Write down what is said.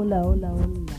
hola, hola, hola.